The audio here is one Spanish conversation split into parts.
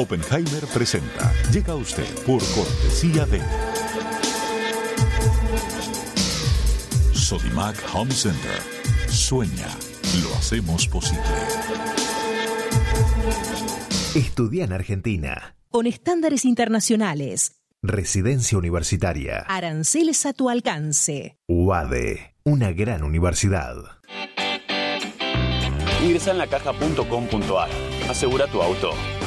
Oppenheimer presenta. Llega a usted por cortesía de Sodimac Home Center. Sueña, lo hacemos posible. Estudia en Argentina. Con estándares internacionales. Residencia universitaria. Aranceles a tu alcance. UADE, una gran universidad. Ingresa en lacaja.com.ar, asegura tu auto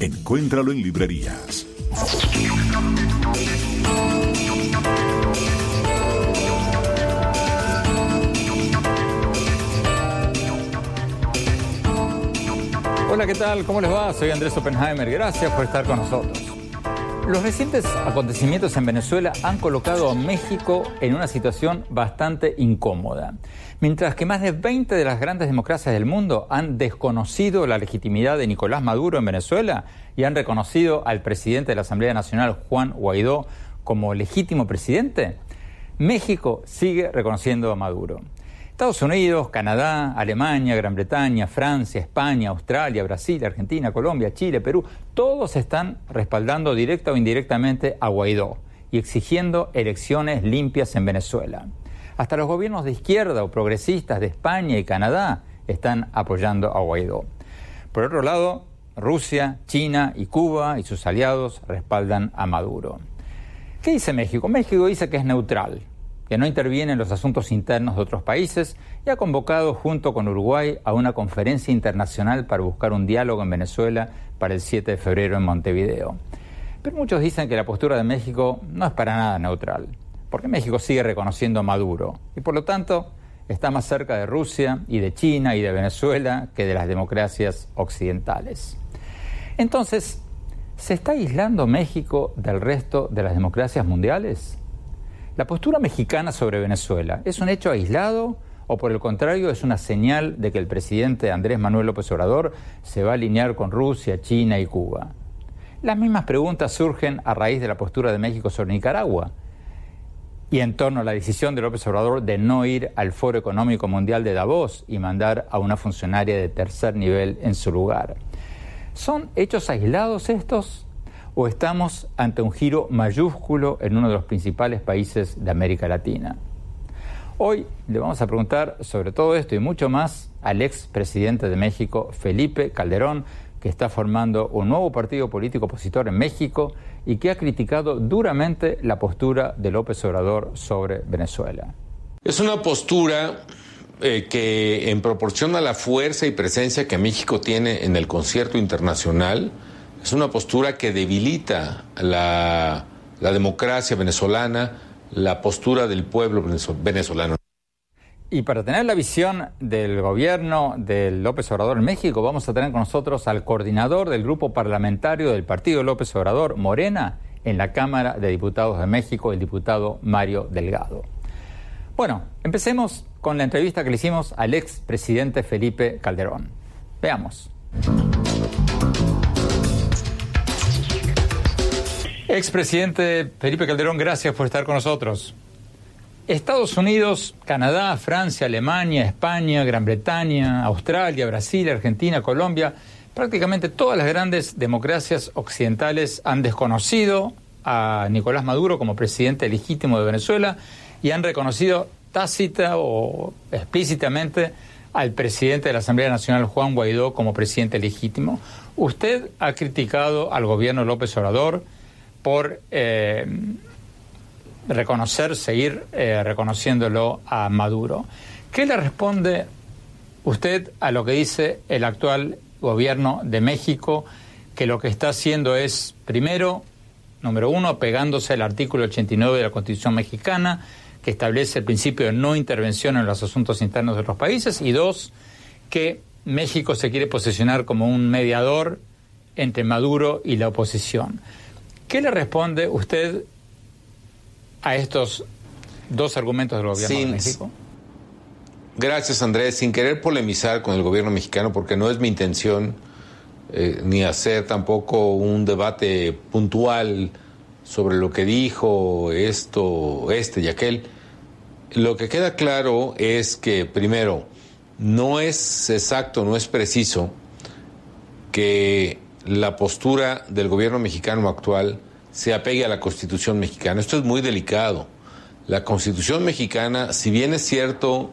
Encuéntralo en librerías. Hola, ¿qué tal? ¿Cómo les va? Soy Andrés Oppenheimer. Gracias por estar con nosotros. Los recientes acontecimientos en Venezuela han colocado a México en una situación bastante incómoda. Mientras que más de 20 de las grandes democracias del mundo han desconocido la legitimidad de Nicolás Maduro en Venezuela y han reconocido al presidente de la Asamblea Nacional, Juan Guaidó, como legítimo presidente, México sigue reconociendo a Maduro. Estados Unidos, Canadá, Alemania, Gran Bretaña, Francia, España, Australia, Brasil, Argentina, Colombia, Chile, Perú, todos están respaldando directa o indirectamente a Guaidó y exigiendo elecciones limpias en Venezuela. Hasta los gobiernos de izquierda o progresistas de España y Canadá están apoyando a Guaidó. Por otro lado, Rusia, China y Cuba y sus aliados respaldan a Maduro. ¿Qué dice México? México dice que es neutral, que no interviene en los asuntos internos de otros países y ha convocado junto con Uruguay a una conferencia internacional para buscar un diálogo en Venezuela para el 7 de febrero en Montevideo. Pero muchos dicen que la postura de México no es para nada neutral, porque México sigue reconociendo a Maduro y por lo tanto está más cerca de Rusia y de China y de Venezuela que de las democracias occidentales. Entonces, ¿se está aislando México del resto de las democracias mundiales? La postura mexicana sobre Venezuela es un hecho aislado o por el contrario es una señal de que el presidente Andrés Manuel López Obrador se va a alinear con Rusia, China y Cuba. Las mismas preguntas surgen a raíz de la postura de México sobre Nicaragua y en torno a la decisión de López Obrador de no ir al Foro Económico Mundial de Davos y mandar a una funcionaria de tercer nivel en su lugar. ¿Son hechos aislados estos? O estamos ante un giro mayúsculo en uno de los principales países de América Latina. Hoy le vamos a preguntar sobre todo esto y mucho más al ex presidente de México, Felipe Calderón, que está formando un nuevo partido político opositor en México y que ha criticado duramente la postura de López Obrador sobre Venezuela. Es una postura eh, que en proporción a la fuerza y presencia que México tiene en el concierto internacional, es una postura que debilita la, democracia venezolana, la postura del pueblo venezolano. Y para tener la visión del gobierno de López Obrador en México, vamos a tener con nosotros al coordinador del grupo parlamentario del Partido López Obrador, Morena, en la Cámara de Diputados de México, el diputado Mario Delgado. Bueno, empecemos con la entrevista que le hicimos al ex presidente Felipe Calderón. Veamos. Expresidente Felipe Calderón, gracias por estar con nosotros. Estados Unidos, Canadá, Francia, Alemania, España, Gran Bretaña, Australia, Brasil, Argentina, Colombia, prácticamente todas las grandes democracias occidentales han desconocido a Nicolás Maduro como presidente legítimo de Venezuela y han reconocido tácita o explícitamente al presidente de la Asamblea Nacional, Juan Guaidó, como presidente legítimo. Usted ha criticado al gobierno López Obrador, por eh, reconocer, seguir eh, reconociéndolo a Maduro. ¿Qué le responde usted a lo que dice el actual gobierno de México, que lo que está haciendo es, primero, número uno, pegándose al artículo 89 de la Constitución mexicana, que establece el principio de no intervención en los asuntos internos de otros países, y dos, que México se quiere posicionar como un mediador entre Maduro y la oposición. ¿Qué le responde usted a estos dos argumentos del gobierno de México? Gracias, Andrés. Sin querer polemizar con el gobierno mexicano, porque no es mi intención eh, ni hacer tampoco un debate puntual sobre lo que dijo esto, este y aquel. Lo que queda claro es que, primero, no es exacto, no es preciso que la postura del gobierno mexicano actual se apegue a la constitución mexicana. Esto es muy delicado. La constitución mexicana, si bien es cierto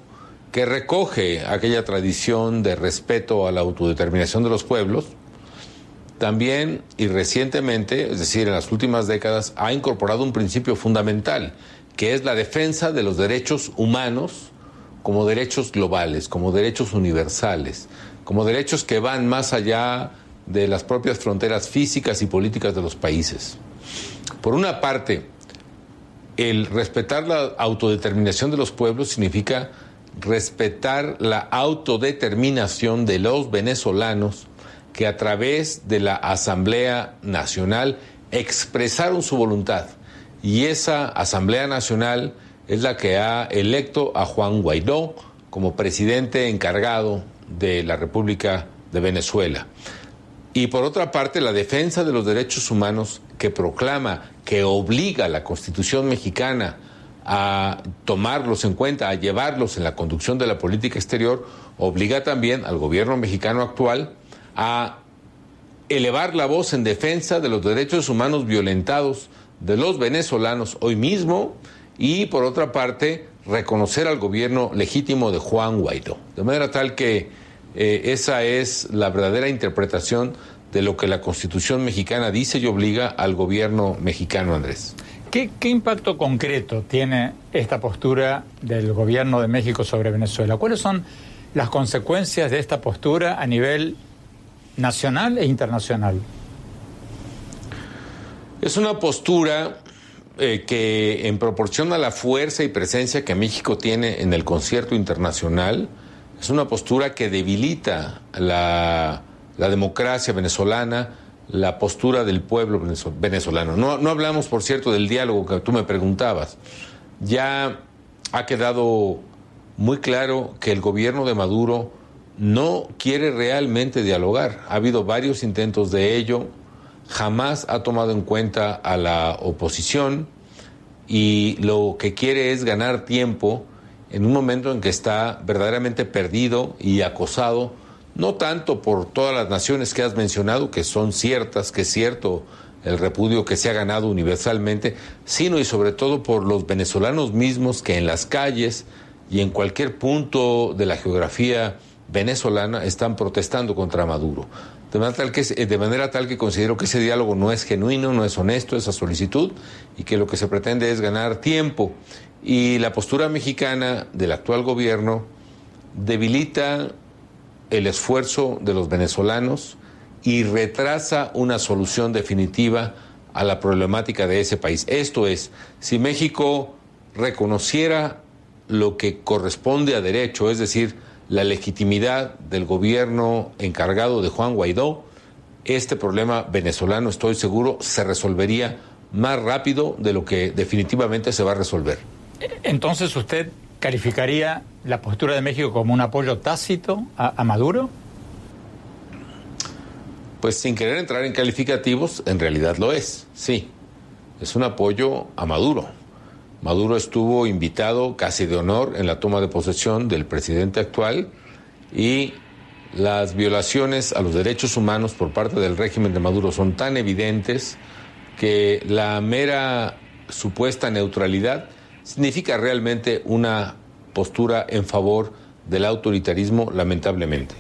que recoge aquella tradición de respeto a la autodeterminación de los pueblos, también y recientemente, es decir, en las últimas décadas, ha incorporado un principio fundamental, que es la defensa de los derechos humanos como derechos globales, como derechos universales, como derechos que van más allá de las propias fronteras físicas y políticas de los países. Por una parte, el respetar la autodeterminación de los pueblos significa respetar la autodeterminación de los venezolanos que a través de la Asamblea Nacional expresaron su voluntad. Y esa Asamblea Nacional es la que ha electo a Juan Guaidó como presidente encargado de la República de Venezuela. Y por otra parte, la defensa de los derechos humanos que proclama, que obliga a la Constitución mexicana a tomarlos en cuenta, a llevarlos en la conducción de la política exterior, obliga también al gobierno mexicano actual a elevar la voz en defensa de los derechos humanos violentados de los venezolanos hoy mismo y por otra parte reconocer al gobierno legítimo de Juan Guaidó. De manera tal que eh, esa es la verdadera interpretación de lo que la Constitución mexicana dice y obliga al gobierno mexicano, Andrés. ¿Qué, ¿Qué, impacto concreto tiene esta postura del gobierno de México sobre Venezuela? ¿Cuáles son las consecuencias de esta postura a nivel nacional e internacional? Es una postura eh, que en proporción a la fuerza y presencia que México tiene en el concierto internacional, es una postura que debilita la, democracia venezolana, la postura del pueblo venezolano. No, no hablamos, por cierto, del diálogo que tú me preguntabas. Ya ha quedado muy claro que el gobierno de Maduro no quiere realmente dialogar. Ha habido varios intentos de ello, jamás ha tomado en cuenta a la oposición y lo que quiere es ganar tiempo en un momento en que está verdaderamente perdido y acosado, no tanto por todas las naciones que has mencionado, que son ciertas, que es cierto el repudio que se ha ganado universalmente, sino y sobre todo por los venezolanos mismos que en las calles y en cualquier punto de la geografía venezolana están protestando contra Maduro. De manera, tal que, de manera tal que considero que ese diálogo no es genuino, no es honesto, esa solicitud, y que lo que se pretende es ganar tiempo. Y la postura mexicana del actual gobierno debilita el esfuerzo de los venezolanos y retrasa una solución definitiva a la problemática de ese país. Esto es, si México reconociera lo que corresponde a derecho, es decir, la legitimidad del gobierno encargado de Juan Guaidó, este problema venezolano, estoy seguro, se resolvería más rápido de lo que definitivamente se va a resolver. Entonces, ¿usted calificaría la postura de México como un apoyo tácito a, Maduro? Pues sin querer entrar en calificativos, en realidad lo es, sí. Es un apoyo a Maduro. Maduro estuvo invitado casi de honor en la toma de posesión del presidente actual y las violaciones a los derechos humanos por parte del régimen de Maduro son tan evidentes que la mera supuesta neutralidad significa realmente una postura en favor del autoritarismo, lamentablemente.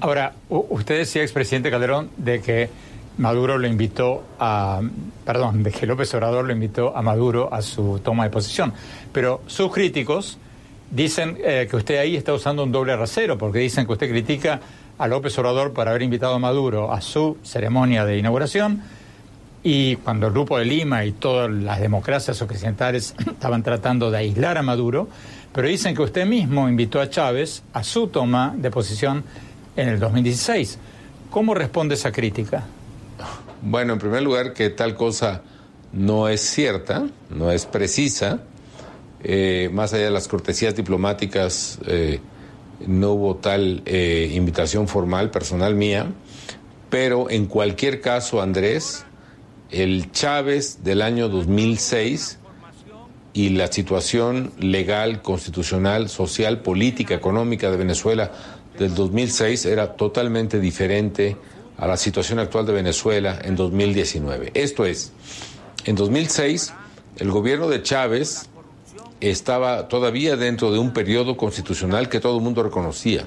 Ahora, usted decía, expresidente Calderón, de que Maduro lo invitó a, perdón, de que López Obrador lo invitó a Maduro a su toma de posición. Pero sus críticos dicen eh, que usted ahí está usando un doble rasero, porque dicen que usted critica a López Obrador por haber invitado a Maduro a su ceremonia de inauguración y cuando el Grupo de Lima y todas las democracias occidentales estaban tratando de aislar a Maduro, pero dicen que usted mismo invitó a Chávez a su toma de posición en el 2016. ¿Cómo responde esa crítica? Bueno, en primer lugar, que tal cosa no es cierta, no es precisa. Eh, más allá de las cortesías diplomáticas, eh, no hubo tal eh, invitación formal personal mía. Pero en cualquier caso, Andrés, el Chávez del año 2006 y la situación legal, constitucional, social, política, económica de Venezuela del 2006 era totalmente diferente a la situación actual de Venezuela en 2019. Esto es, en 2006 el gobierno de Chávez estaba todavía dentro de un periodo constitucional que todo el mundo reconocía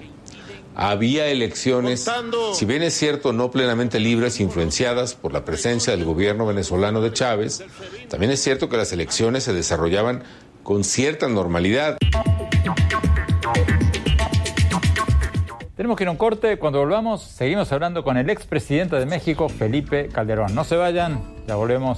había elecciones, si bien es cierto, no plenamente libres, influenciadas por la presencia del gobierno venezolano de Chávez, también es cierto que las elecciones se desarrollaban con cierta normalidad. Tenemos que ir a un corte. Cuando volvamos, seguimos hablando con el expresidente de México, Felipe Calderón. No se vayan, ya volvemos.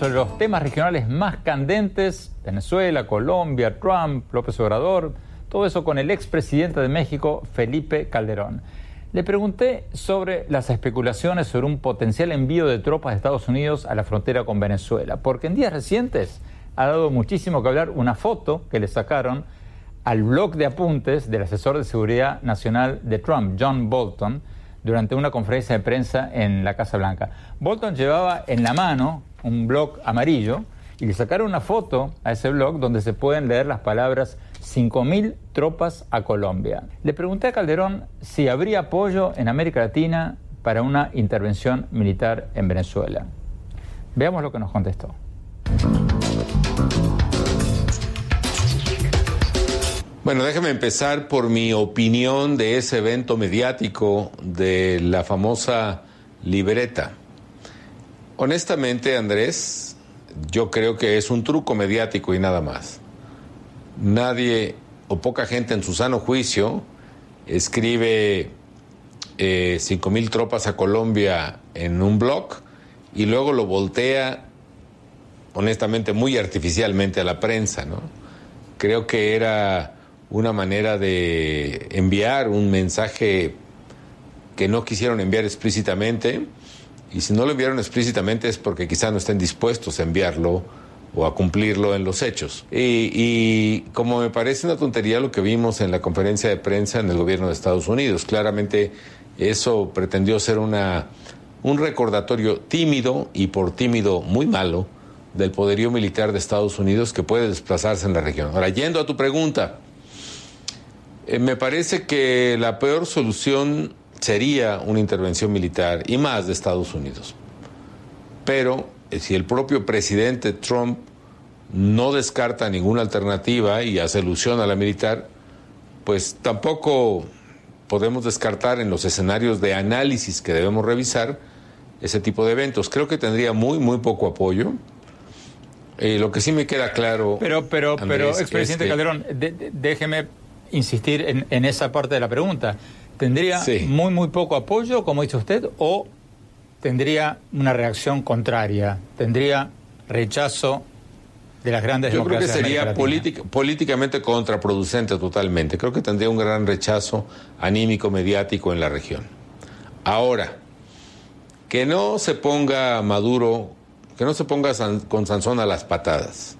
Sobre los temas regionales más candentes, Venezuela, Colombia, Trump, López Obrador, todo eso con el expresidente de México, Felipe Calderón. Le pregunté sobre las especulaciones sobre un potencial envío de tropas de Estados Unidos a la frontera con Venezuela, porque en días recientes ha dado muchísimo que hablar una foto que le sacaron al blog de apuntes del asesor de seguridad nacional de Trump, John Bolton, durante una conferencia de prensa en la Casa Blanca. Bolton llevaba en la mano un blog amarillo y le sacaron una foto a ese blog donde se pueden leer las palabras 5.000 tropas a Colombia. Le pregunté a Calderón si habría apoyo en América Latina para una intervención militar en Venezuela. Veamos lo que nos contestó. Bueno, déjeme empezar por mi opinión de ese evento mediático de la famosa libreta. Honestamente, Andrés, yo creo que es un truco mediático y nada más. Nadie o poca gente en su sano juicio escribe eh, cinco mil tropas a Colombia en un blog y luego lo voltea, honestamente, muy artificialmente a la prensa, ¿no? Creo que era una manera de enviar un mensaje que no quisieron enviar explícitamente y si no lo enviaron explícitamente es porque quizá no estén dispuestos a enviarlo o a cumplirlo en los hechos. Y, como me parece una tontería lo que vimos en la conferencia de prensa en el gobierno de Estados Unidos, claramente eso pretendió ser una, un recordatorio tímido y por tímido muy malo del poderío militar de Estados Unidos que puede desplazarse en la región. Ahora, yendo a tu pregunta, eh, me parece que la peor solución sería una intervención militar y más de Estados Unidos. Pero eh, si el propio presidente Trump no descarta ninguna alternativa y hace alusión a la militar, pues tampoco podemos descartar en los escenarios de análisis que debemos revisar ese tipo de eventos. Creo que tendría muy, muy poco apoyo. Eh, lo que sí me queda claro. Pero, pero, pero, expresidente Calderón, déjeme insistir en, en, esa parte de la pregunta. ¿Tendría muy, muy poco apoyo, como dice usted, o tendría una reacción contraria? ¿Tendría rechazo de las grandes Yo creo que sería políticamente contraproducente totalmente. Creo que tendría un gran rechazo anímico, mediático en la región. Ahora, que no se ponga Maduro, que no se ponga con Sansón a las patadas,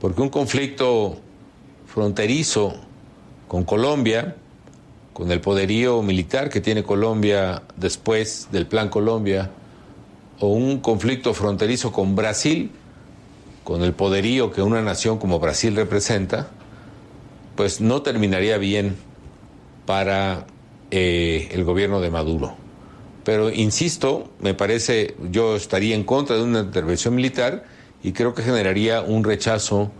porque un conflicto fronterizo con Colombia con el poderío militar que tiene Colombia después del Plan Colombia, o un conflicto fronterizo con Brasil, con el poderío que una nación como Brasil representa, pues no terminaría bien para eh, el gobierno de Maduro. Pero insisto, me parece, yo estaría en contra de una intervención militar y creo que generaría un rechazo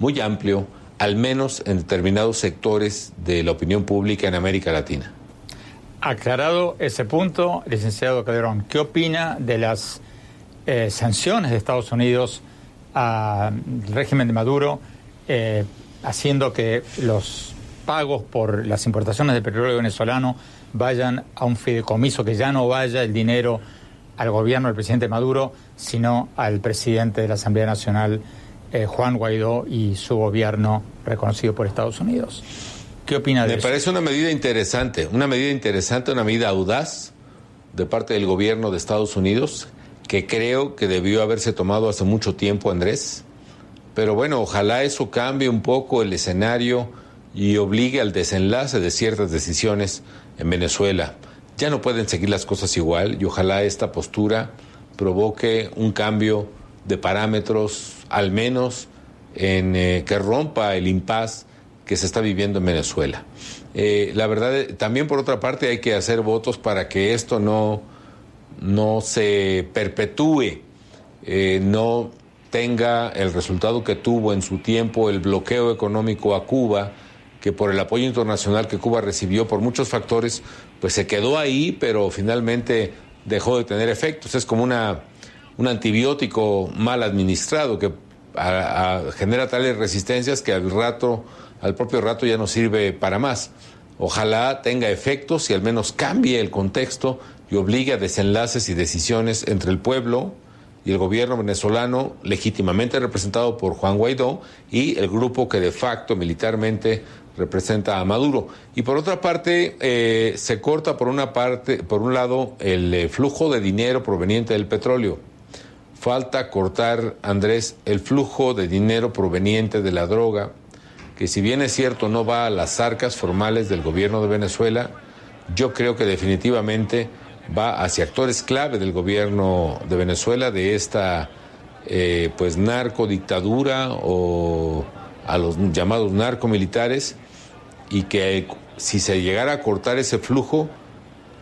muy amplio, al menos en determinados sectores de la opinión pública en América Latina. Aclarado ese punto, licenciado Calderón, ¿qué opina de las eh, sanciones de Estados Unidos al régimen de Maduro, eh, haciendo que los pagos por las importaciones de petróleo venezolano vayan a un fideicomiso, que ya no vaya el dinero al gobierno del presidente Maduro, sino al presidente de la Asamblea Nacional, eh, Juan Guaidó, y su gobierno reconocido por Estados Unidos. ¿Qué opina de Me eso? parece una medida interesante, una medida interesante, una medida audaz de parte del gobierno de Estados Unidos, que creo que debió haberse tomado hace mucho tiempo, Andrés. Pero bueno, ojalá eso cambie un poco el escenario y obligue al desenlace de ciertas decisiones en Venezuela. Ya no pueden seguir las cosas igual y ojalá esta postura provoque un cambio de parámetros, al menos en eh, que rompa el impas que se está viviendo en Venezuela. Eh, la verdad, eh, también por otra parte hay que hacer votos para que esto no, no se perpetúe, no tenga el resultado que tuvo en su tiempo el bloqueo económico a Cuba, que por el apoyo internacional que Cuba recibió por muchos factores, pues se quedó ahí, pero finalmente dejó de tener efectos. Es como una, un antibiótico mal administrado que a- genera tales resistencias que al rato, al propio rato ya no sirve para más. Ojalá tenga efectos y al menos cambie el contexto y obligue a desenlaces y decisiones entre el pueblo y el gobierno venezolano, legítimamente representado por Juan Guaidó, y el grupo que de facto militarmente representa a Maduro. Y por otra parte, eh, se corta por una parte, por un lado, el eh, flujo de dinero proveniente del petróleo. Falta cortar, Andrés, el flujo de dinero proveniente de la droga, que si bien es cierto no va a las arcas formales del gobierno de Venezuela, yo creo que definitivamente va hacia actores clave del gobierno de Venezuela, de esta eh, pues narcodictadura o a los llamados narcomilitares, y que si se llegara a cortar ese flujo,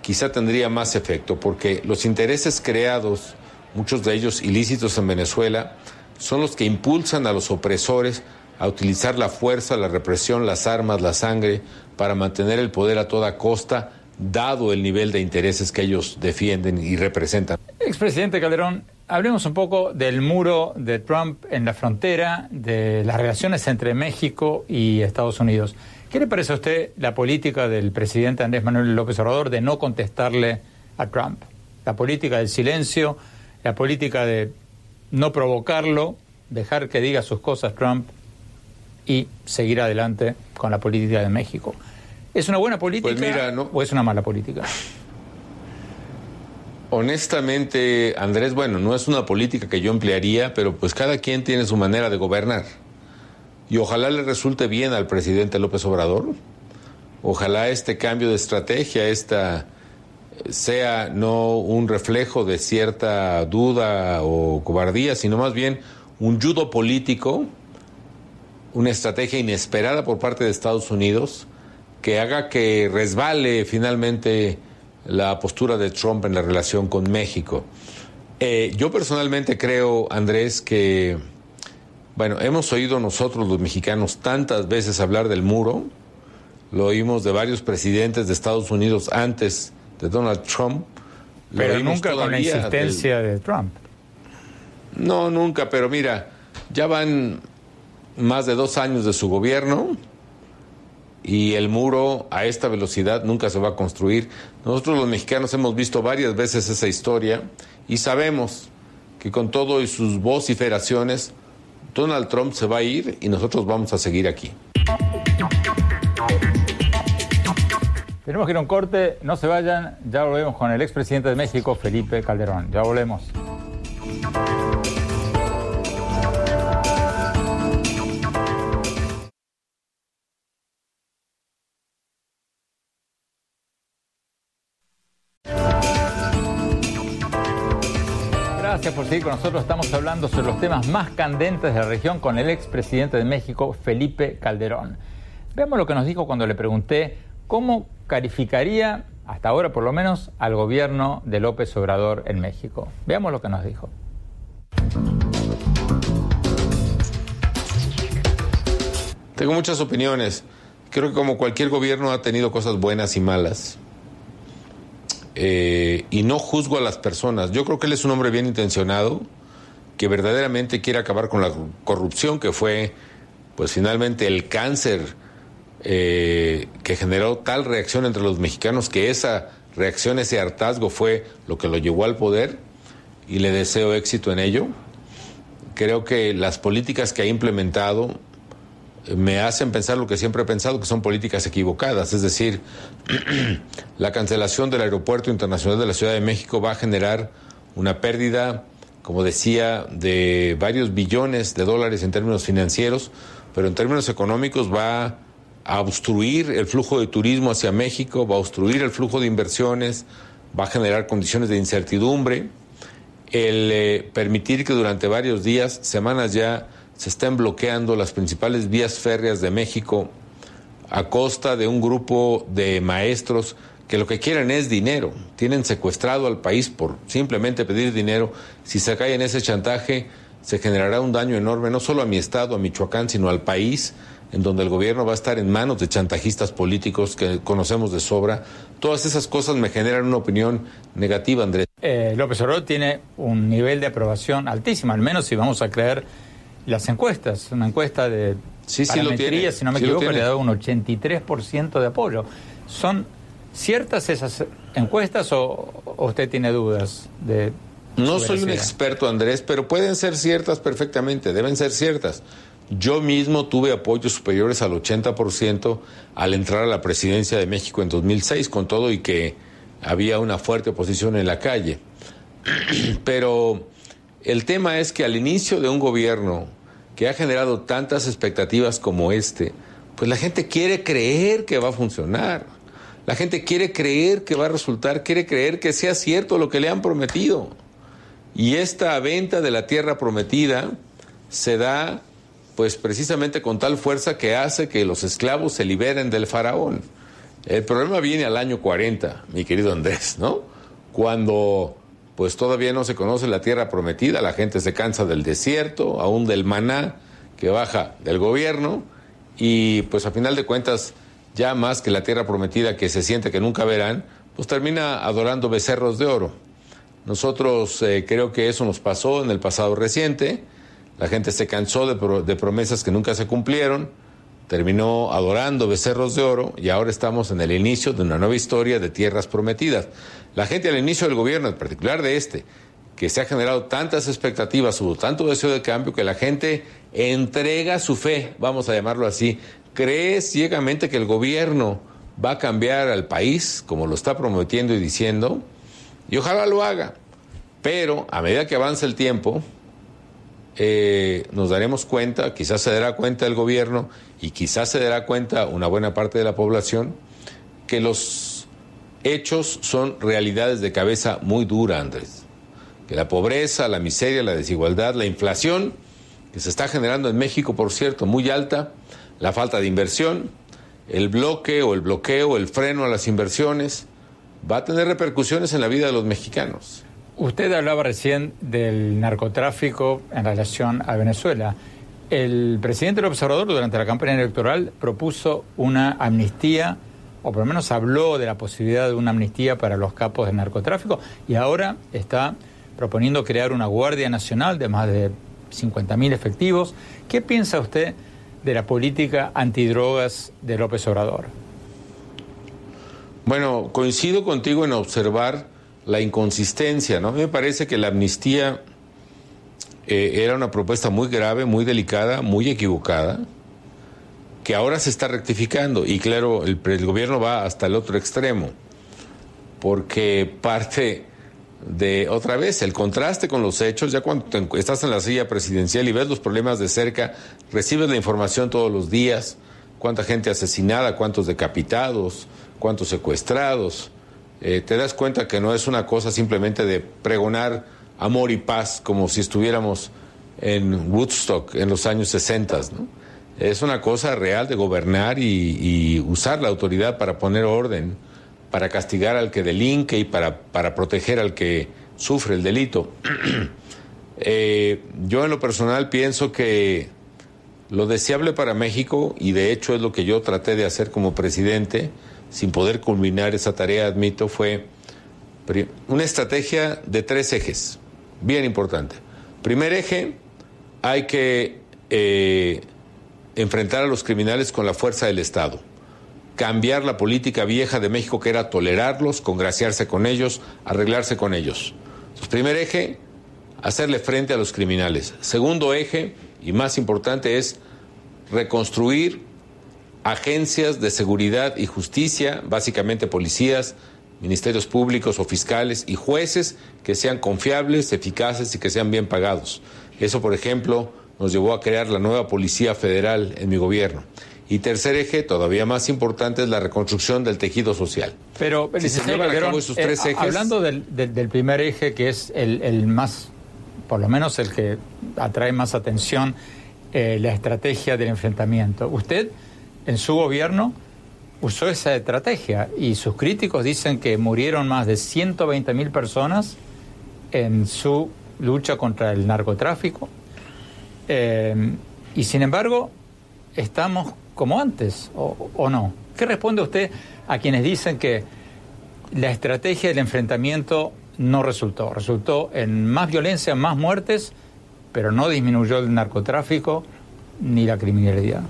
quizá tendría más efecto, porque los intereses creados, muchos de ellos ilícitos en Venezuela, son los que impulsan a los opresores a utilizar la fuerza, la represión, las armas, la sangre, para mantener el poder a toda costa, dado el nivel de intereses que ellos defienden y representan. Expresidente Calderón, hablemos un poco del muro de Trump en la frontera, de las relaciones entre México y Estados Unidos. ¿Qué le parece a usted la política del presidente Andrés Manuel López Obrador de no contestarle a Trump? La política del silencio, la política de no provocarlo, dejar que diga sus cosas Trump y seguir adelante con la política de México. ¿Es una buena política Pues mira, no- o es una mala política? Honestamente, Andrés, bueno, no es una política que yo emplearía, pero pues cada quien tiene su manera de gobernar. Y ojalá le resulte bien al presidente López Obrador. Ojalá este cambio de estrategia, esta sea no un reflejo de cierta duda o cobardía, sino más bien un judo político, una estrategia inesperada por parte de Estados Unidos que haga que resbale finalmente la postura de Trump en la relación con México. Eh, yo personalmente creo, Andrés, que, bueno, hemos oído nosotros los mexicanos tantas veces hablar del muro, lo oímos de varios presidentes de Estados Unidos antes de Donald Trump. Pero nunca con la del- insistencia de Trump. no, nunca, pero mira, ya van más de dos años de su gobierno y el muro a esta velocidad nunca se va a construir. Nosotros los mexicanos hemos visto varias veces esa historia y sabemos que con todo y sus vociferaciones, Donald Trump se va a ir y nosotros vamos a seguir aquí. Tenemos que ir a un corte, no se vayan, ya volvemos con el expresidente de México, Felipe Calderón. Ya volvemos. Gracias por seguir con nosotros. Estamos hablando sobre los temas más candentes de la región con el expresidente de México, Felipe Calderón. Veamos lo que nos dijo cuando le pregunté cómo calificaría, hasta ahora por lo menos, al gobierno de López Obrador en México. Veamos lo que nos dijo. Tengo muchas opiniones. Creo que como cualquier gobierno ha tenido cosas buenas y malas. Eh, y no juzgo a las personas. Yo creo que él es un hombre bien intencionado, que verdaderamente quiere acabar con la corrupción, que fue, pues finalmente, el cáncer eh, que generó tal reacción entre los mexicanos, que esa reacción, ese hartazgo fue lo que lo llevó al poder, y le deseo éxito en ello. Creo que las políticas que ha implementado me hacen pensar lo que siempre he pensado, que son políticas equivocadas. Es decir, la cancelación del Aeropuerto Internacional de la Ciudad de México va a generar una pérdida, como decía, de varios billones de dólares en términos financieros, pero en términos económicos va a obstruir el flujo de turismo hacia México, va a obstruir el flujo de inversiones, va a generar condiciones de incertidumbre. El eh, permitir que durante varios días, semanas ya, se están bloqueando las principales vías férreas de México a costa de un grupo de maestros que lo que quieren es dinero. Tienen secuestrado al país por simplemente pedir dinero. Si se cae en ese chantaje, se generará un daño enorme, no solo a mi estado, a Michoacán, sino al país, en donde el gobierno va a estar en manos de chantajistas políticos que conocemos de sobra. Todas esas cosas me generan una opinión negativa, Andrés. Eh, López Obrador tiene un nivel de aprobación altísimo, al menos si vamos a creer las encuestas. Una encuesta de sí, sí lo tiene. si no me equivoco, le da un 83% de apoyo. ¿Son ciertas esas encuestas o, usted tiene dudas de... No soy un experto, Andrés, pero pueden ser ciertas perfectamente, deben ser ciertas. Yo mismo tuve apoyos superiores al 80% al entrar a la presidencia de México en 2006, con todo y que había una fuerte oposición en la calle. Pero el tema es que al inicio de un gobierno que ha generado tantas expectativas como este, pues la gente quiere creer que va a funcionar. La gente quiere creer que va a resultar, quiere creer que sea cierto lo que le han prometido. Y esta venta de la tierra prometida se da pues precisamente con tal fuerza que hace que los esclavos se liberen del faraón. El problema viene al año 40, mi querido Andrés, ¿no? Cuando pues todavía no se conoce la tierra prometida, la gente se cansa del desierto, aún del maná que baja del gobierno, y pues a final de cuentas, ya más que la tierra prometida que se siente que nunca verán, pues termina adorando becerros de oro. Nosotros eh, creo que eso nos pasó en el pasado reciente, la gente se cansó de, promesas que nunca se cumplieron, terminó adorando becerros de oro y ahora estamos en el inicio de una nueva historia de tierras prometidas. La gente al inicio del gobierno, en particular de este, que se ha generado tantas expectativas, hubo tanto deseo de cambio que la gente entrega su fe, vamos a llamarlo así, cree ciegamente que el gobierno va a cambiar al país, como lo está prometiendo y diciendo, y ojalá lo haga. Pero a medida que avanza el tiempo, eh, nos daremos cuenta, quizás se dará cuenta el gobierno y quizás se dará cuenta una buena parte de la población, que los hechos son realidades de cabeza muy dura, Andrés. Que la pobreza, la miseria, la desigualdad, la inflación, que se está generando en México, por cierto, muy alta, la falta de inversión, el bloque o el bloqueo, el freno a las inversiones, va a tener repercusiones en la vida de los mexicanos. Usted hablaba recién del narcotráfico en relación a Venezuela. El presidente del observador durante la campaña electoral propuso una amnistía o por lo menos habló de la posibilidad de una amnistía para los capos del narcotráfico y ahora está proponiendo crear una Guardia Nacional de más de 50.000 efectivos. ¿Qué piensa usted de la política antidrogas de López Obrador? Bueno, coincido contigo en observar la inconsistencia, ¿no? Me parece que la amnistía eh, era una propuesta muy grave, muy delicada, muy equivocada que ahora se está rectificando y claro, el, gobierno va hasta el otro extremo, porque parte de otra vez el contraste con los hechos, ya cuando estás en la silla presidencial y ves los problemas de cerca, recibes la información todos los días, cuánta gente asesinada, cuántos decapitados, cuántos secuestrados, eh, te das cuenta que no es una cosa simplemente de pregonar amor y paz como si estuviéramos en Woodstock en los años 60, ¿no? es una cosa real de gobernar y, usar la autoridad para poner orden, para castigar al que delinque y para, para proteger al que sufre el delito. Eh, yo en lo personal pienso que lo deseable para México, y de hecho es lo que yo traté de hacer como presidente, sin poder culminar esa tarea, admito, fue una estrategia de tres ejes, bien importante. Primer eje, hay que eh, enfrentar a los criminales con la fuerza del Estado, cambiar la política vieja de México que era tolerarlos, congraciarse con ellos, arreglarse con ellos. primer eje, hacerle frente a los criminales. Segundo eje, y más importante, es reconstruir agencias de seguridad y justicia, básicamente policías, ministerios públicos o fiscales y jueces que sean confiables, eficaces y que sean bien pagados. Eso, por ejemplo, nos llevó a crear la nueva Policía Federal en mi gobierno. Y tercer eje, todavía más importante, es la reconstrucción del tejido social. Pero, si se llevan a cabo esos tres eh, ejes... Hablando del, primer eje, que es el, más, por lo menos el que atrae más atención, eh, la estrategia del enfrentamiento. Usted, en su gobierno, usó esa estrategia y sus críticos dicen que murieron más de 120 mil personas en su lucha contra el narcotráfico, eh, y sin embargo, estamos como antes, o, no. ¿Qué responde usted a quienes dicen que la estrategia del enfrentamiento no resultó? Resultó en más violencia, más muertes, pero no disminuyó el narcotráfico ni la criminalidad.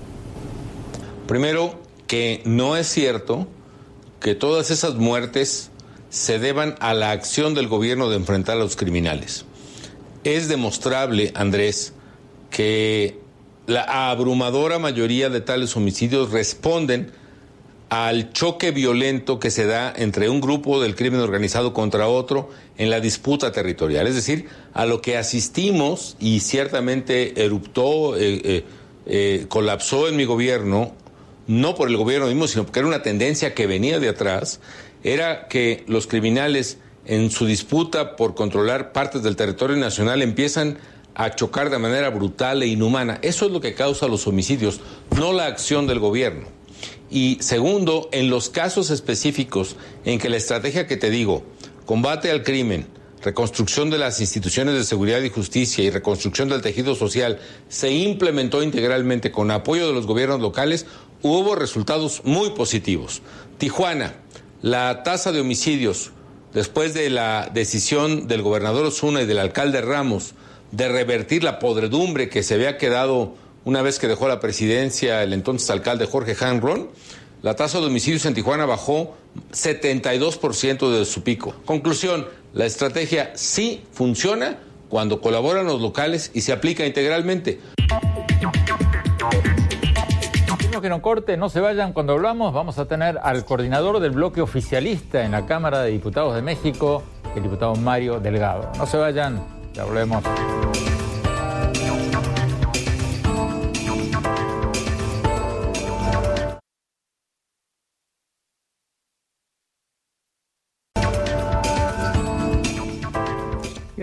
Primero, que no es cierto que todas esas muertes se deban a la acción del gobierno de enfrentar a los criminales. Es demostrable, Andrés, que la abrumadora mayoría de tales homicidios responden al choque violento que se da entre un grupo del crimen organizado contra otro en la disputa territorial. Es decir, a lo que asistimos y ciertamente eruptó, eh, eh, eh, colapsó en mi gobierno, no por el gobierno mismo, sino porque era una tendencia que venía de atrás, era que los criminales en su disputa por controlar partes del territorio nacional empiezan a chocar de manera brutal e inhumana. Eso es lo que causa los homicidios, no la acción del gobierno. Y segundo, en los casos específicos en que la estrategia que te digo, combate al crimen, reconstrucción de las instituciones de seguridad y justicia y reconstrucción del tejido social se implementó integralmente con apoyo de los gobiernos locales, hubo resultados muy positivos. Tijuana, la tasa de homicidios después de la decisión del gobernador Osuna y del alcalde Ramos de revertir la podredumbre que se había quedado una vez que dejó la presidencia el entonces alcalde Jorge Hanron, la tasa de homicidios en Tijuana bajó 72% de su pico. Conclusión, la estrategia sí funciona cuando colaboran los locales y se aplica integralmente. Que no corte, no se vayan. Cuando hablamos vamos a tener al coordinador del bloque oficialista en la Cámara de Diputados de México, el diputado Mario Delgado. No se vayan, ya volvemos.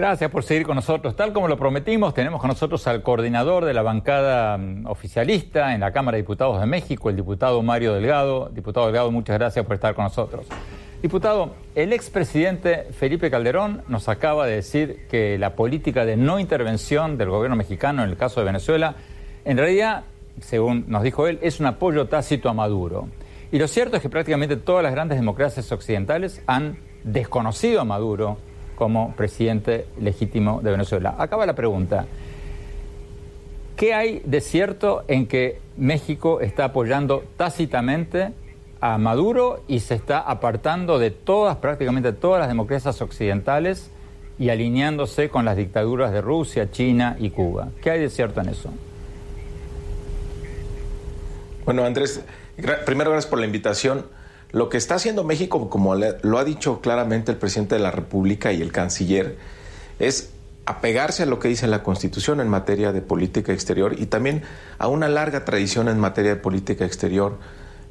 Gracias por seguir con nosotros. Tal como lo prometimos, tenemos con nosotros al coordinador de la bancada mm, oficialista en la Cámara de Diputados de México, el diputado Mario Delgado. Diputado Delgado, muchas gracias por estar con nosotros. Diputado, el expresidente Felipe Calderón nos acaba de decir que la política de no intervención del gobierno mexicano en el caso de Venezuela, en realidad, según nos dijo él, es un apoyo tácito a Maduro. Y lo cierto es que prácticamente todas las grandes democracias occidentales han desconocido a Maduro como presidente legítimo de Venezuela. Acaba la pregunta. ¿Qué hay de cierto en que México está apoyando tácitamente a Maduro y se está apartando de todas, prácticamente todas las democracias occidentales y alineándose con las dictaduras de Rusia, China y Cuba? ¿Qué hay de cierto en eso? Bueno, Andrés, primero gracias por la invitación. Lo que está haciendo México, como lo ha dicho claramente el presidente de la República y el canciller, es apegarse a lo que dice la Constitución en materia de política exterior y también a una larga tradición en materia de política exterior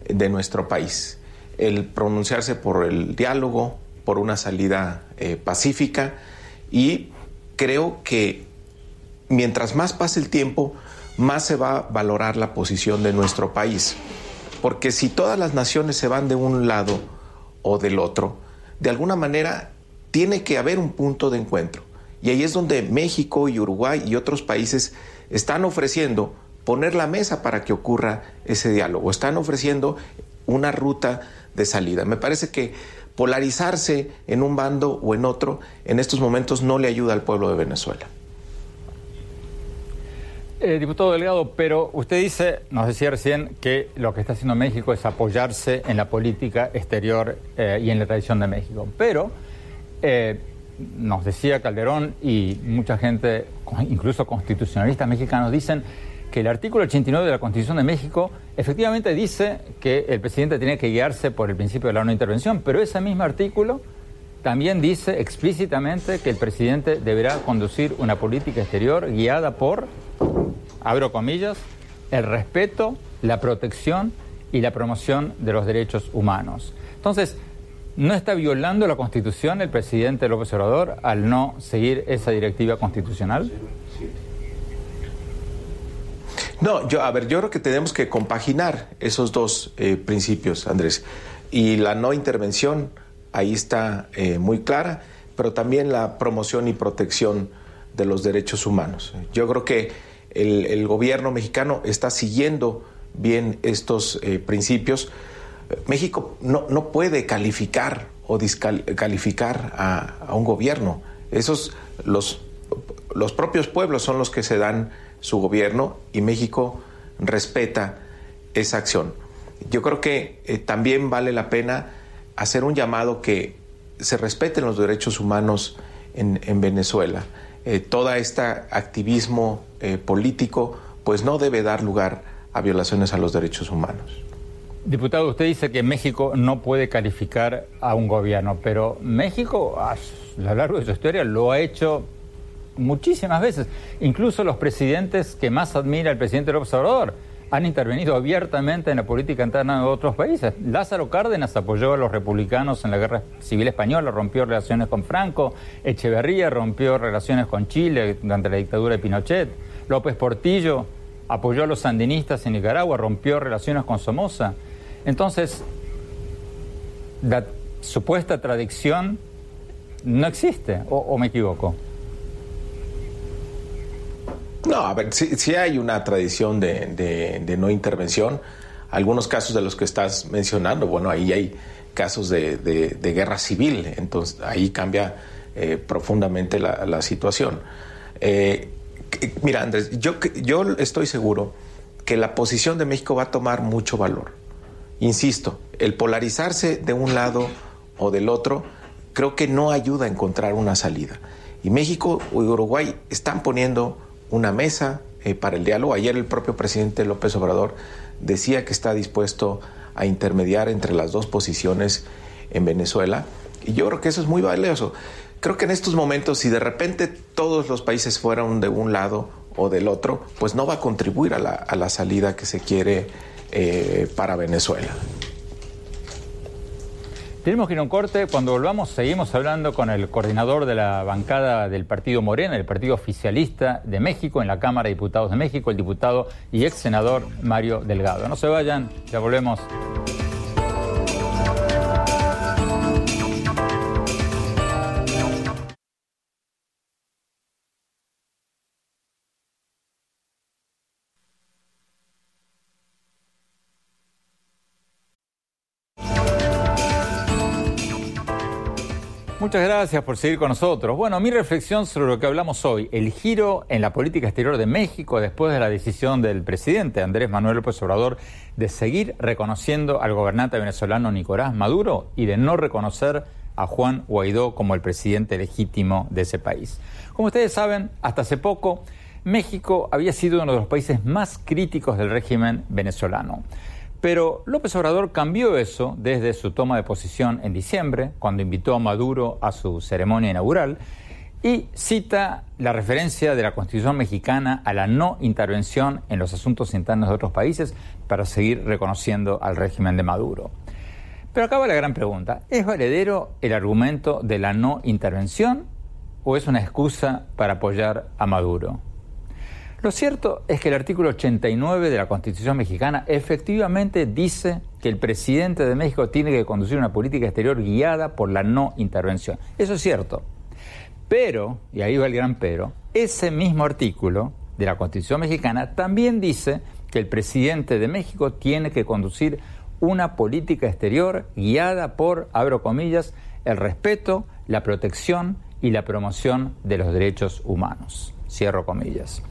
de nuestro país. El pronunciarse por el diálogo, por una salida eh, pacífica y creo que mientras más pase el tiempo, más se va a valorar la posición de nuestro país. Porque si todas las naciones se van de un lado o del otro, de alguna manera tiene que haber un punto de encuentro. Y ahí es donde México y Uruguay y otros países están ofreciendo poner la mesa para que ocurra ese diálogo, están ofreciendo una ruta de salida. Me parece que polarizarse en un bando o en otro en estos momentos no le ayuda al pueblo de Venezuela. Eh, diputado Delgado, pero usted dice, nos decía recién, que lo que está haciendo México es apoyarse en la política exterior eh, y en la tradición de México. Pero eh, nos decía Calderón y mucha gente, incluso constitucionalistas mexicanos, dicen que el artículo 89 de la Constitución de México efectivamente dice que el presidente tiene que guiarse por el principio de la no intervención, pero ese mismo artículo también dice explícitamente que el presidente deberá conducir una política exterior guiada por abro comillas, el respeto, la protección y la promoción de los derechos humanos. Entonces, ¿no está violando la Constitución el presidente López Obrador al no seguir esa directiva constitucional? No, yo, a ver, yo creo que tenemos que compaginar esos dos eh, principios, Andrés. Y la no intervención, ahí está eh, muy clara, pero también la promoción y protección de los derechos humanos. Yo creo que el, gobierno mexicano está siguiendo bien estos eh, principios. México no, no, puede calificar o descalificar a, un gobierno. Esos, los, los propios pueblos son los que se dan su gobierno y México respeta esa acción. Yo creo que eh, también vale la pena hacer un llamado que se respeten los derechos humanos en, en Venezuela. Eh, todo este activismo eh, político pues no debe dar lugar a violaciones a los derechos humanos. Diputado, usted dice que México no puede calificar a un gobierno, pero México a lo largo de su historia lo ha hecho muchísimas veces. Incluso los presidentes que más admira el presidente López Obrador han intervenido abiertamente en la política interna de otros países. Lázaro Cárdenas apoyó a los republicanos en la guerra civil española, rompió relaciones con Franco, Echeverría rompió relaciones con Chile durante la dictadura de Pinochet, López Portillo apoyó a los sandinistas en Nicaragua, rompió relaciones con Somoza. Entonces, la supuesta tradición no existe, o, me equivoco. No, a ver, sí, hay una tradición de, no intervención. Algunos casos de los que estás mencionando, bueno, ahí hay casos de, guerra civil, entonces ahí cambia eh, profundamente la, situación. Eh, mira, Andrés, yo, yo estoy seguro que la posición de México va a tomar mucho valor. Insisto, el polarizarse de un lado o del otro creo que no ayuda a encontrar una salida. Y México y Uruguay están poniendo una mesa eh, para el diálogo. Ayer el propio presidente López Obrador decía que está dispuesto a intermediar entre las dos posiciones en Venezuela. Y yo creo que eso es muy valioso. Creo que en estos momentos, si de repente todos los países fueran de un lado o del otro, pues no va a contribuir a la, salida que se quiere eh, para Venezuela. Tenemos que ir a un corte. Cuando volvamos, seguimos hablando con el coordinador de la bancada del Partido Morena, el Partido Oficialista de México, en la Cámara de Diputados de México, el diputado y ex senador Mario Delgado. No se vayan, ya volvemos. Muchas gracias por seguir con nosotros. Bueno, mi reflexión sobre lo que hablamos hoy, el giro en la política exterior de México después de la decisión del presidente Andrés Manuel López Obrador de seguir reconociendo al gobernante venezolano Nicolás Maduro y de no reconocer a Juan Guaidó como el presidente legítimo de ese país. Como ustedes saben, hasta hace poco México había sido uno de los países más críticos del régimen venezolano. Pero López Obrador cambió eso desde su toma de posición en diciembre, cuando invitó a Maduro a su ceremonia inaugural, y cita la referencia de la Constitución mexicana a la no intervención en los asuntos internos de otros países para seguir reconociendo al régimen de Maduro. Pero acaba la gran pregunta, ¿es valedero el argumento de la no intervención o es una excusa para apoyar a Maduro? Lo cierto es que el artículo 89 de la Constitución mexicana efectivamente dice que el presidente de México tiene que conducir una política exterior guiada por la no intervención. Eso es cierto. Pero, y ahí va el gran pero, ese mismo artículo de la Constitución mexicana también dice que el presidente de México tiene que conducir una política exterior guiada por, abro comillas, el respeto, la protección y la promoción de los derechos humanos. Cierro comillas.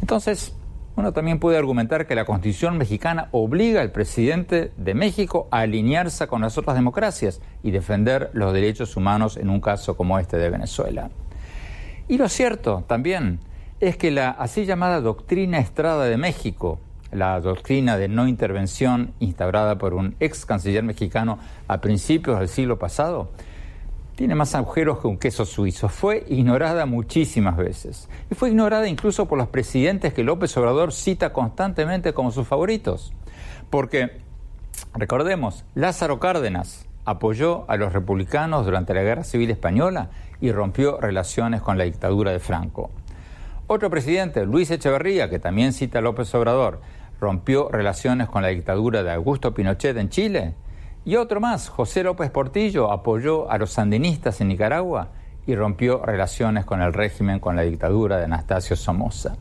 Entonces, uno también puede argumentar que la Constitución mexicana obliga al presidente de México a alinearse con las otras democracias y defender los derechos humanos en un caso como este de Venezuela. Y lo cierto también es que la así llamada doctrina Estrada de México, la doctrina de no intervención instaurada por un ex canciller mexicano a principios del siglo pasado, tiene más agujeros que un queso suizo. Fue ignorada muchísimas veces. Y fue ignorada incluso por los presidentes que López Obrador cita constantemente como sus favoritos. Porque, recordemos, Lázaro Cárdenas apoyó a los republicanos durante la Guerra Civil Española y rompió relaciones con la dictadura de Franco. Otro presidente, Luis Echeverría, que también cita a López Obrador, rompió relaciones con la dictadura de Augusto Pinochet en Chile y otro más, José López Portillo, apoyó a los sandinistas en Nicaragua y rompió relaciones con el régimen, con la dictadura de Anastasio Somoza.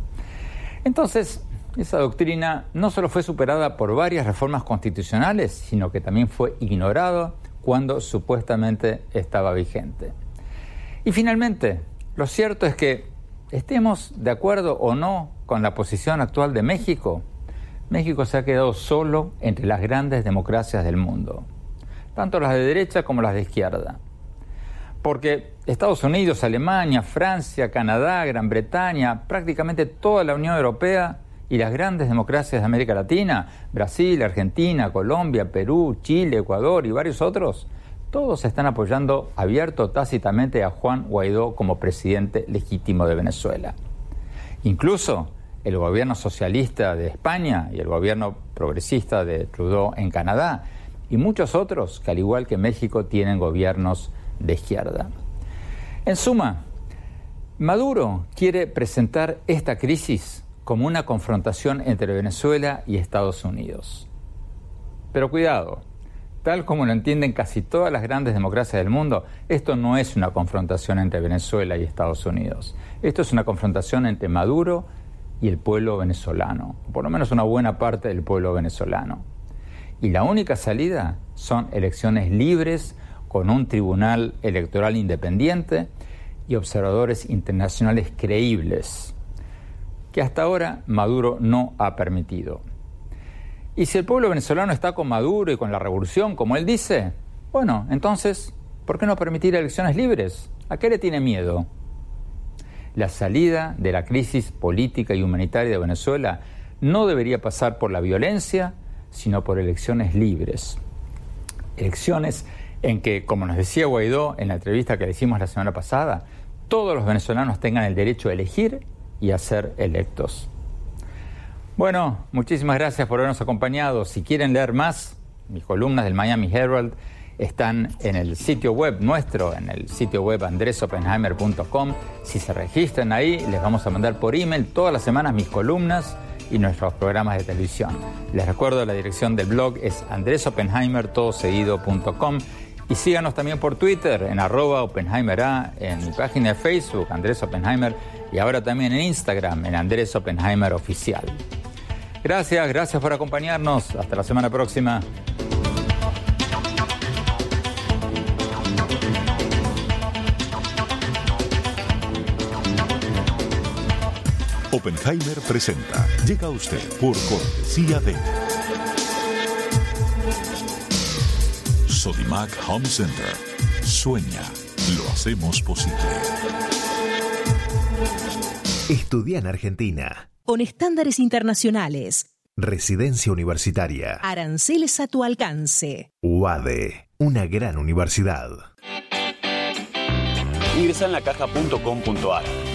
Entonces, esa doctrina no solo fue superada por varias reformas constitucionales, sino que también fue ignorada cuando supuestamente estaba vigente. Y finalmente, lo cierto es que estemos de acuerdo o no con la posición actual de México, México se ha quedado solo entre las grandes democracias del mundo, tanto las de derecha como las de izquierda. Porque Estados Unidos, Alemania, Francia, Canadá, Gran Bretaña, prácticamente toda la Unión Europea y las grandes democracias de América Latina, Brasil, Argentina, Colombia, Perú, Chile, Ecuador y varios otros, todos están apoyando abierto tácitamente a Juan Guaidó como presidente legítimo de Venezuela. Incluso el gobierno socialista de España y el gobierno progresista de Trudeau en Canadá y muchos otros que al igual que México tienen gobiernos de izquierda. En suma, Maduro quiere presentar esta crisis como una confrontación entre Venezuela y Estados Unidos. Pero cuidado, tal como lo entienden casi todas las grandes democracias del mundo, esto no es una confrontación entre Venezuela y Estados Unidos. Esto es una confrontación entre Maduro y el pueblo venezolano, por lo menos una buena parte del pueblo venezolano. Y la única salida son elecciones libres con un tribunal electoral independiente y observadores internacionales creíbles, que hasta ahora Maduro no ha permitido. Y si el pueblo venezolano está con Maduro y con la revolución, como él dice, bueno, entonces, ¿por qué no permitir elecciones libres? ¿A qué le tiene miedo? La salida de la crisis política y humanitaria de Venezuela no debería pasar por la violencia, sino por elecciones libres. Elecciones en que, como nos decía Guaidó en la entrevista que le hicimos la semana pasada, todos los venezolanos tengan el derecho a elegir y a ser electos. Bueno, muchísimas gracias por habernos acompañado. Si quieren leer más, mis columnas del Miami Herald están en el sitio web nuestro, en el sitio web andresopenheimer.com. Si se registran ahí, les vamos a mandar por email todas las semanas mis columnas y nuestros programas de televisión. Les recuerdo la dirección del blog es andresopenheimer.com y síganos también por Twitter en arroba OpenheimerA, en mi página de Facebook Andrés Oppenheimer y ahora también en Instagram en Andrés Oppenheimer Oficial. Gracias, gracias por acompañarnos. Hasta la semana próxima. Oppenheimer presenta. Llega a usted por cortesía de Sodimac Home Center. Sueña, lo hacemos posible. Estudia en Argentina. Con estándares internacionales. Residencia universitaria. Aranceles a tu alcance. UADE, una gran universidad. Ingresa en lacaja.com.ar,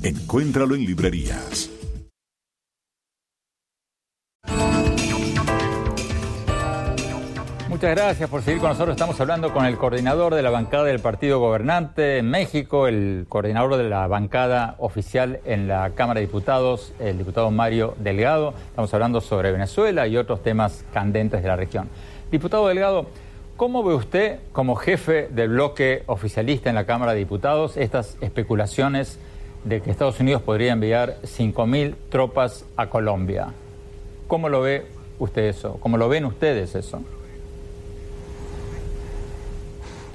Encuéntralo en librerías. Muchas gracias por seguir con nosotros. Estamos hablando con el coordinador de la bancada del Partido Gobernante en México, el coordinador de la bancada oficial en la Cámara de Diputados, el diputado Mario Delgado. Estamos hablando sobre Venezuela y otros temas candentes de la región. Diputado Delgado, ¿cómo ve usted, como jefe del bloque oficialista en la Cámara de Diputados, estas especulaciones de que Estados Unidos podría enviar 5.000 tropas a Colombia? ¿Cómo lo ve usted eso? ¿Cómo lo ven ustedes eso?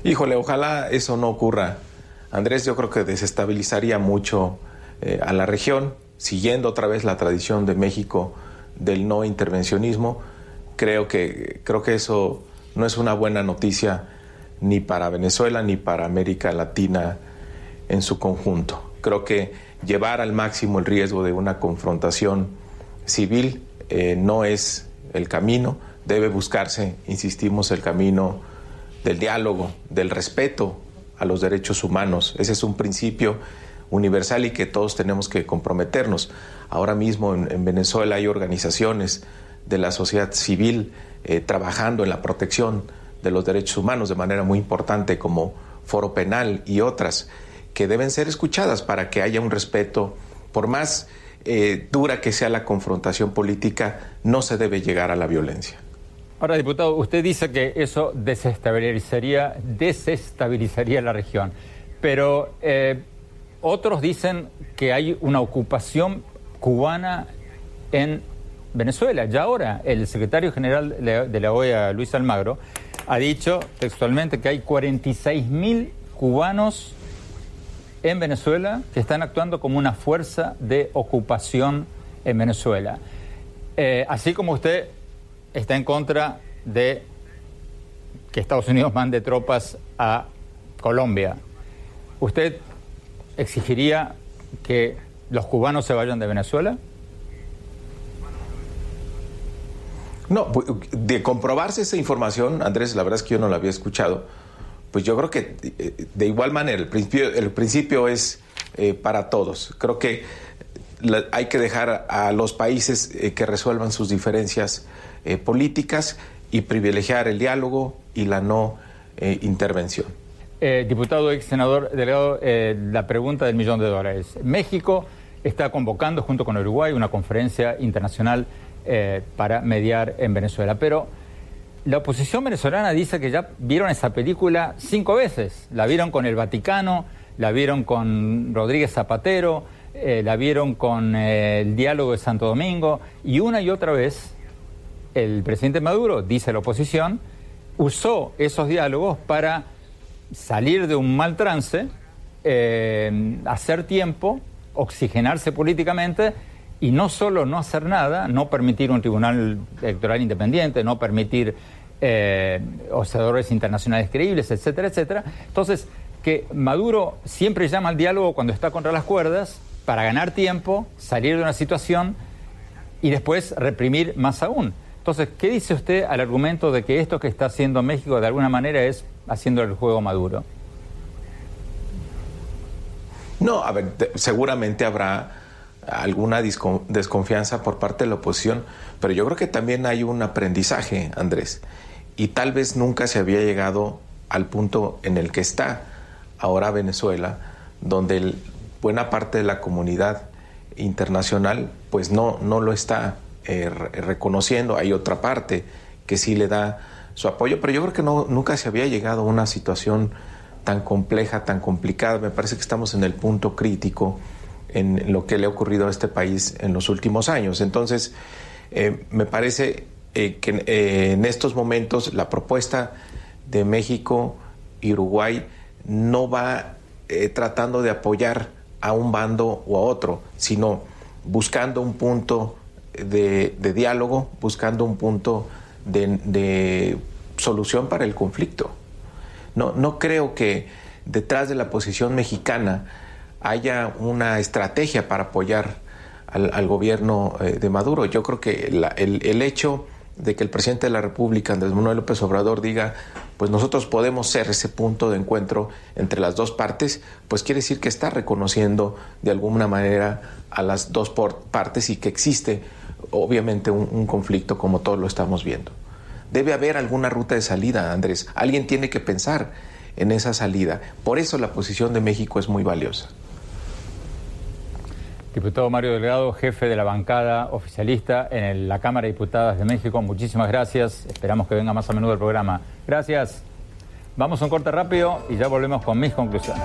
Híjole, ojalá eso no ocurra. Andrés, yo creo que desestabilizaría mucho eh, a la región, siguiendo otra vez la tradición de México del no intervencionismo. Creo que, creo que eso no es una buena noticia ni para Venezuela ni para América Latina en su conjunto. Creo que llevar al máximo el riesgo de una confrontación civil eh, no es el camino. Debe buscarse, insistimos, el camino del diálogo, del respeto a los derechos humanos. Ese es un principio universal y que todos tenemos que comprometernos. Ahora mismo en, Venezuela hay organizaciones de la sociedad civil eh, trabajando en la protección de los derechos humanos de manera muy importante como Foro Penal y otras que deben ser escuchadas para que haya un respeto. Por más eh, dura que sea la confrontación política, no se debe llegar a la violencia. Ahora, diputado, usted dice que eso desestabilizaría, desestabilizaría la región, pero eh, otros dicen que hay una ocupación cubana en Venezuela. Ya ahora, el secretario general de la OEA, Luis Almagro, ha dicho textualmente que hay 46 mil cubanos en Venezuela que están actuando como una fuerza de ocupación en Venezuela. Eh, así como usted está en contra de que Estados Unidos mande tropas a Colombia. ¿Usted exigiría que los cubanos se vayan de Venezuela? No, de comprobarse esa información, Andrés, la verdad es que yo no la había escuchado, pues yo creo que eh, de igual manera el principio, el principio es eh, para todos. Creo que hay que dejar a los países eh, que resuelvan sus diferencias políticas y privilegiar el diálogo y la no intervención. Diputado ex senador delegado, la pregunta del millón de dólares. México está convocando junto con Uruguay una conferencia internacional para mediar en Venezuela, pero la oposición venezolana dice que ya vieron esa película cinco veces. La vieron con el Vaticano, la vieron con Rodríguez Zapatero, la vieron con el diálogo de Santo Domingo y una y otra vez el presidente Maduro, dice la oposición, usó esos diálogos para salir de un mal trance, eh, hacer tiempo, oxigenarse políticamente y no solo no hacer nada, no permitir un tribunal electoral independiente, no permitir eh, observadores internacionales creíbles, etcétera, etcétera. Entonces, que Maduro siempre llama al diálogo cuando está contra las cuerdas para ganar tiempo, salir de una situación y después reprimir más aún. Entonces, ¿qué dice usted al argumento de que esto que está haciendo México de alguna manera es haciendo el juego maduro? No, a ver, seguramente habrá alguna desconfianza por parte de la oposición, pero yo creo que también hay un aprendizaje, Andrés, y tal vez nunca se había llegado al punto en el que está ahora Venezuela, donde buena parte de la comunidad internacional pues no, no lo está eh, reconociendo. Hay otra parte que sí le da su apoyo, pero yo creo que no, nunca se había llegado a una situación tan compleja, tan complicada. Me parece que estamos en el punto crítico en lo que le ha ocurrido a este país en los últimos años. Entonces, eh, me parece eh, que en estos momentos la propuesta de México y Uruguay no va tratando de apoyar a un bando o a otro, sino buscando un punto de, diálogo, buscando un punto de, solución para el conflicto. No, no creo que detrás de la posición mexicana haya una estrategia para apoyar al, gobierno eh, de Maduro. Yo creo que el, el hecho de que el presidente de la República, Andrés Manuel López Obrador, diga, pues nosotros podemos ser ese punto de encuentro entre las dos partes, pues quiere decir que está reconociendo de alguna manera a las dos partes y que existe obviamente un, conflicto como todos lo estamos viendo. Debe haber alguna ruta de salida, Andrés. Alguien tiene que pensar en esa salida. Por eso la posición de México es muy valiosa. Diputado Mario Delgado, jefe de la bancada oficialista en la Cámara de Diputadas de México, muchísimas gracias. Esperamos que venga más a menudo el programa. Gracias. Vamos a un corte rápido y ya volvemos con mis conclusiones.